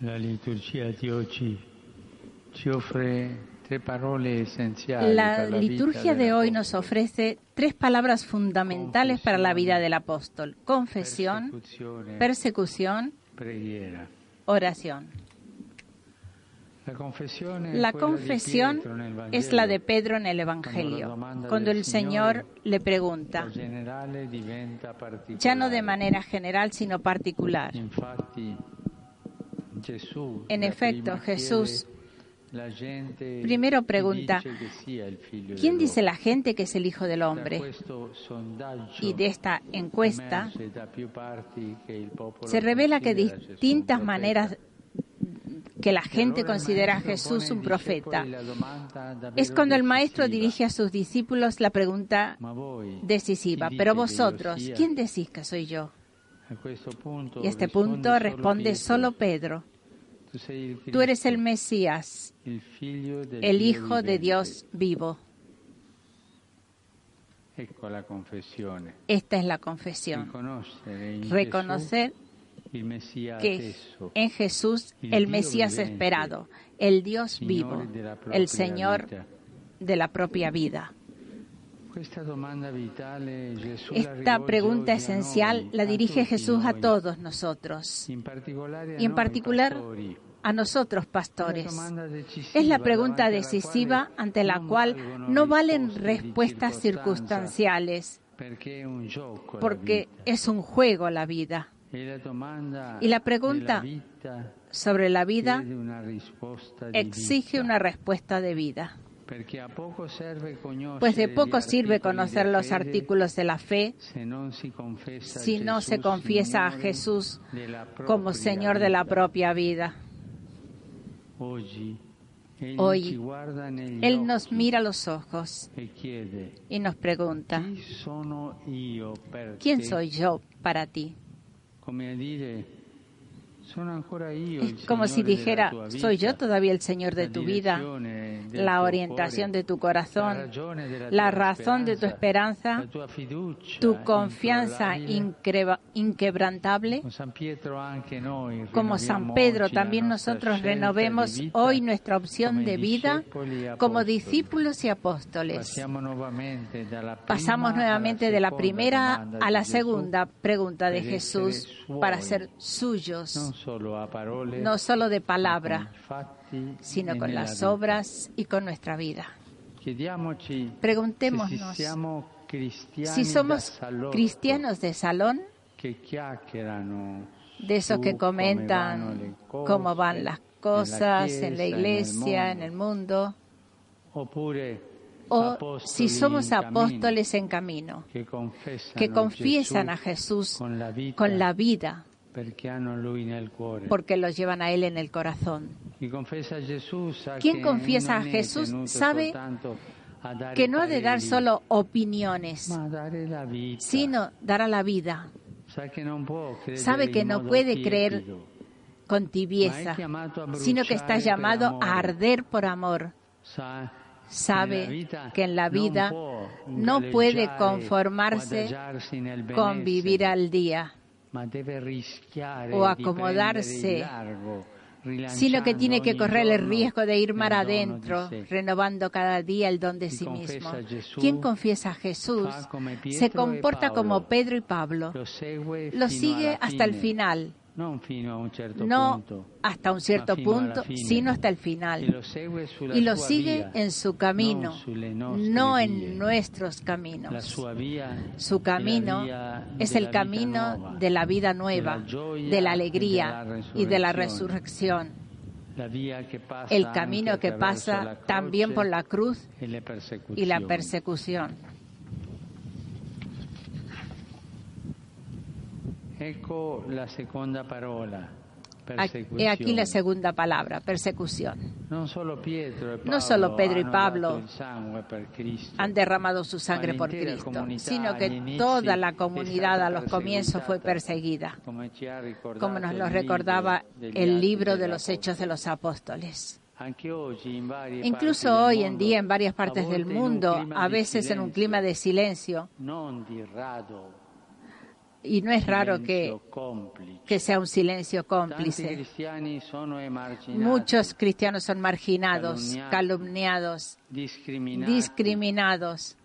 La liturgia ci parole essenziali La liturgia de hoy nos ofrece tres palabras fundamentales para la vida del apóstol. Confesión, persecución, oración. La confesión es la de Pedro en el Evangelio, cuando el Señor le pregunta, ya no de manera general, sino particular. En efecto, Jesús primero pregunta, ¿Quién dice la gente que es el Hijo del Hombre? Y de esta encuesta se revela que distintas maneras que la gente considera a Jesús un profeta. Es cuando el maestro dirige a sus discípulos la pregunta decisiva, pero vosotros? ¿quién decís que soy yo? Y a este punto responde solo Pedro, "Tu sei il tú eres el Mesías, el Hijo de vivente". Dios vivo. Esta es la confesión. Reconocer que en Jesús el Mesías esperado, el Dios vivo, el Señor de la propia vida. Esta pregunta esencial la dirige Jesús a todos nosotros. Y en particular a nosotros pastores. Es la pregunta decisiva ante la cual no valen respuestas circunstanciales, porque es un juego la vida. Y la pregunta Sobre la vida exige una respuesta de vida, pues de poco sirve conocer los artículos de la fe si no se confiesa a Jesús como Señor de la propia vida. Hoy, Él nos mira a los ojos y nos pregunta, ¿quién soy yo para ti? Es como si dijera, soy yo todavía el Señor de tu vida, la orientación de tu corazón, la razón de tu esperanza, tu confianza inquebrantable. Como San Pedro, también nosotros renovemos hoy nuestra opción de vida como discípulos y apóstoles. Pasamos nuevamente de la primera a la segunda pregunta de Jesús para ser suyos, no solo de palabra, sino e con las obras y con nuestra vida. Preguntémonos si somos cristianos de salón, de esos que comentan cómo van las cosas en la iglesia, en el mundo, o si somos apóstoles en camino, que confiesan a Jesús con la vida, porque lo llevan a Él en el corazón. Quien confiesa a Jesús sabe Que no ha de dar solo opiniones, sino dar a la vida Sabe que no puede creer con tibieza, sino que está llamado a arder por amor. Sa Sabe que en la vida no puede conformarse con vivir al día, o acomodarse, sino que tiene que correr el riesgo de ir mar adentro, renovando cada día el don de sí mismo. Quien confiesa a Jesús se comporta como Pedro y Pablo, lo sigue hasta el final, non fino a un certo no punto, hasta un cierto punto, sino hasta el final. y lo sigue en su camino, no vie. en nuestros La caminos. sua Su camino es el camino de la vida nueva, de la alegría y de la resurrección. La El camino que pasa también por la cruz y la persecución. Ecco la seconda parola, Aquí- He aquí la segunda palabra, persecución. No solo Pedro y Pablo. Han derramado su sangre por Cristo, sino que inizi toda la comunidad a los comienzos fue perseguida, como nos lo recordaba el libro de los Hechos de los Apóstoles. Incluso hoy en día en varias partes del mundo, a veces en un clima de silencio, Y no es raro que, que sea un silencio cómplice. Muchos cristianos son marginados, calumniados, discriminados,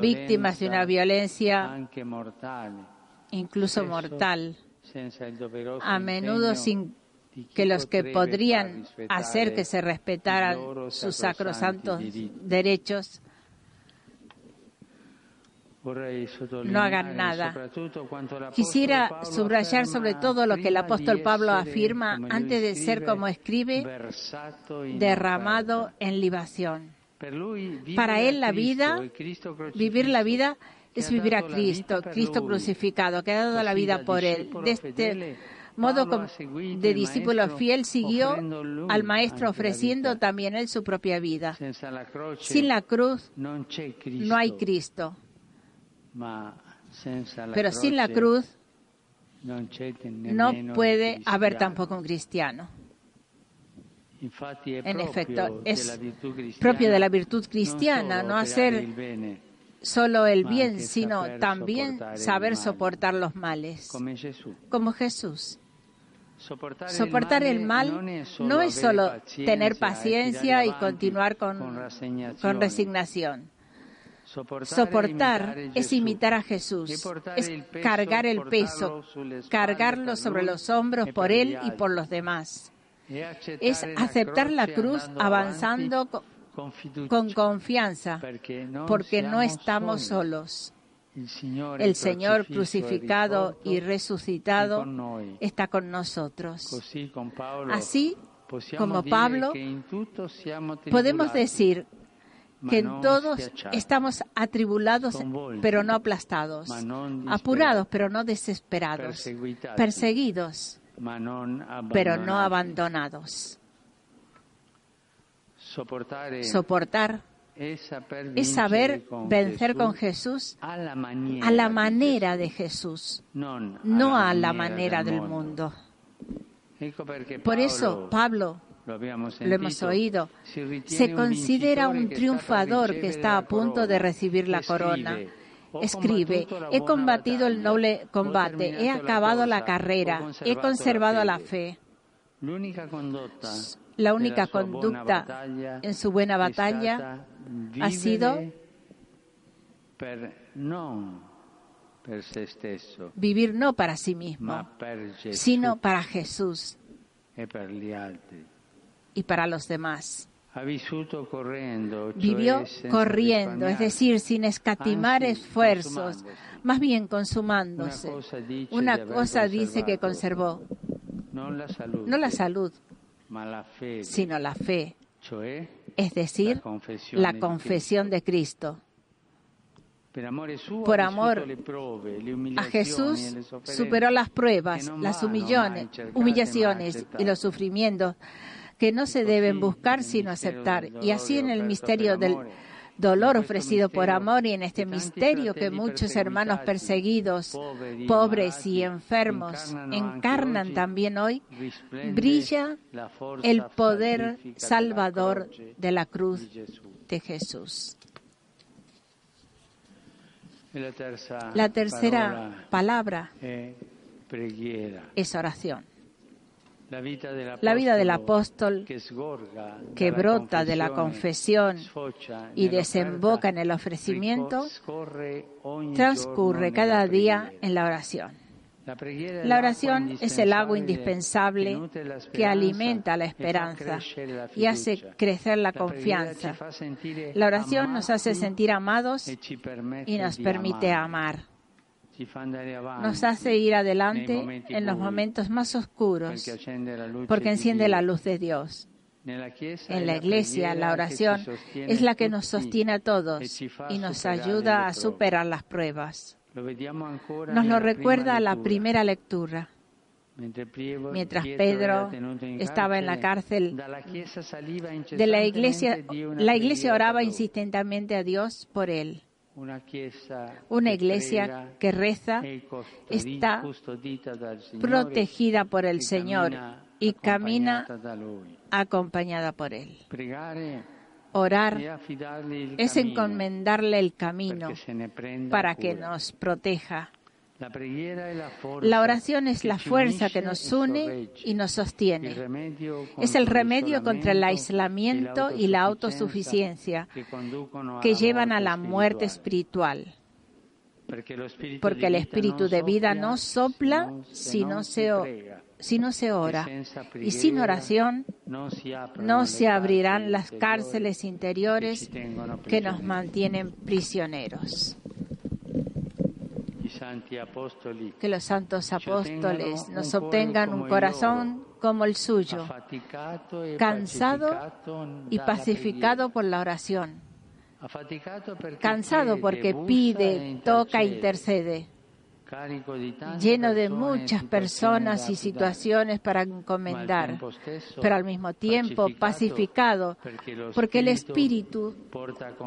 víctimas de una violencia incluso mortal, a menudo sin que los que podrían hacer que se respetaran sus sacrosantos derechos no hagan nada. Quisiera subrayar sobre todo lo que el apóstol Pablo afirma antes de ser como escribe, derramado en libación. Para él la vida, vivir la vida es vivir a Cristo, Cristo crucificado, que ha dado la vida por él. De este modo de discípulo fiel siguió al Maestro ofreciendo también él su propia vida. Sin la cruz no hay Cristo. Pero sin la cruz no puede haber tampoco un cristiano. En efecto, es propio de la virtud cristiana no hacer solo el bien, sino también saber soportar los males, como Jesús. Soportar el mal no es solo tener paciencia y continuar con, con resignación. Soportar es imitar a Jesús, es cargar el peso, cargarlo sobre los hombros por Él y por los demás. Es aceptar la cruz avanzando con confianza, porque no estamos solos. El Señor crucificado y resucitado está con nosotros. Así como Pablo, podemos decir que en todos estamos atribulados, pero no aplastados, apurados, pero no desesperados, perseguidos, pero no abandonados. Soportar es saber vencer con Jesús a la manera de Jesús, no a la manera del mundo. Por eso Pablo lo hemos oído, se considera un triunfador que está a punto de recibir la corona. Escribe, he combatido el noble combate, he acabado la carrera, he conservado la fe. La única conducta en su buena batalla ha sido vivir no para sí mismo, sino para Jesús y para los demás. Vivió corriendo, es decir, sin escatimar esfuerzos, más bien consumándose. Una cosa dice que conservó, no la salud, sino la fe, es decir, la confesión de Cristo. Por amor a Jesús superó las pruebas, las humillaciones y los sufrimientos que no se deben buscar sino aceptar. Y así en el misterio del dolor ofrecido por amor y en este misterio que muchos hermanos perseguidos, pobres y enfermos encarnan también hoy, brilla el poder salvador de la cruz de Jesús. La tercera palabra es oración. La vida del apóstol que brota de la confesión y desemboca en el ofrecimiento transcurre cada día en la oración. La oración es el agua indispensable que alimenta la esperanza y hace crecer la confianza. La oración nos hace sentir amados y nos permite amar nos hace ir adelante en los momentos más oscuros, porque enciende la luz de Dios. En la iglesia, la oración es la que nos sostiene a todos y nos ayuda a superar las pruebas. Nos lo recuerda la primera lectura. Mientras Pedro estaba en la cárcel de la iglesia, la iglesia oraba insistentemente a Dios por él. Una iglesia que reza está protegida por el Señor y camina acompañada por Él. Orar es encomendarle el camino para que nos proteja La oración es la fuerza que nos une y nos sostiene. Es el remedio contra el aislamiento y la autosuficiencia que llevan a la muerte espiritual. Porque el espíritu de vida no sopla si no se, si no se ora. Y sin oración no se abrirán las cárceles interiores que nos mantienen prisioneros que los santos apóstoles nos obtengan un corazón como el suyo, e cansado y pacificado por la oración, cansado porque pide, toca, e intercede, lleno de muchas personas y situaciones para encomendar, pero al mismo tiempo pacificado, porque el Espíritu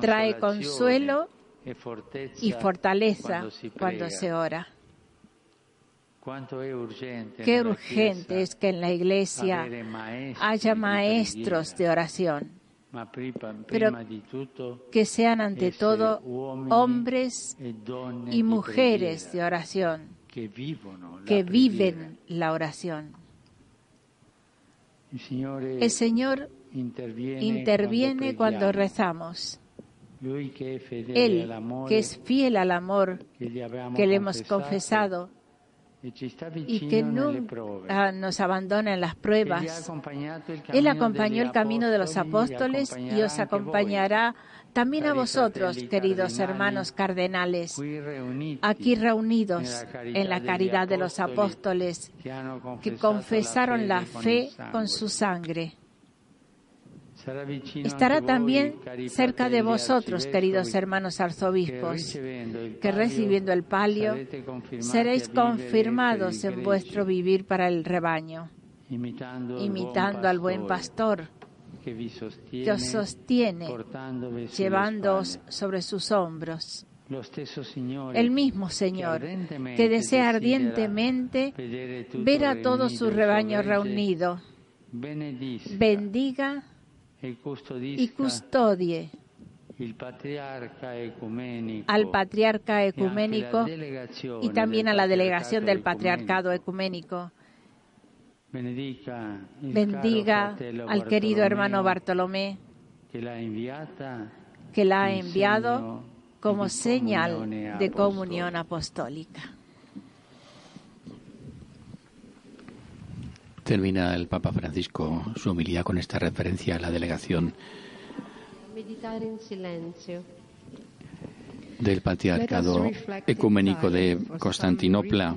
trae consuelo y fortaleza cuando se ora. Qué urgente es que en la iglesia haya maestros de oración, pero que sean ante todo hombres e y mujeres de oración, que viven la oración. El Señor interviene cuando rezamos él, que es fiel al amor que le hemos confesado y que nunca nos abandona en las pruebas. Él acompañó el camino de los apóstoles y os acompañará también a vosotros, queridos hermanos cardenales, aquí reunidos en la caridad de los apóstoles que confesaron la fe con su sangre. Estará también cerca de vosotros, queridos hermanos arzobispos, que recibiendo el palio seréis confirmados en vuestro vivir para el rebaño, imitando al buen pastor que os sostiene, llevándoos sobre sus hombros. El mismo Señor que desea ardientemente ver a todo su rebaño reunido, bendiga y custodie al patriarca ecuménico y también a la delegación del patriarcado ecuménico. Bendiga al querido hermano Bartolomé que la ha enviado como señal de comunión apostólica. Termina el Papa Francisco su humildad con esta referencia a la delegación del Patriarcado Ecuménico de Constantinopla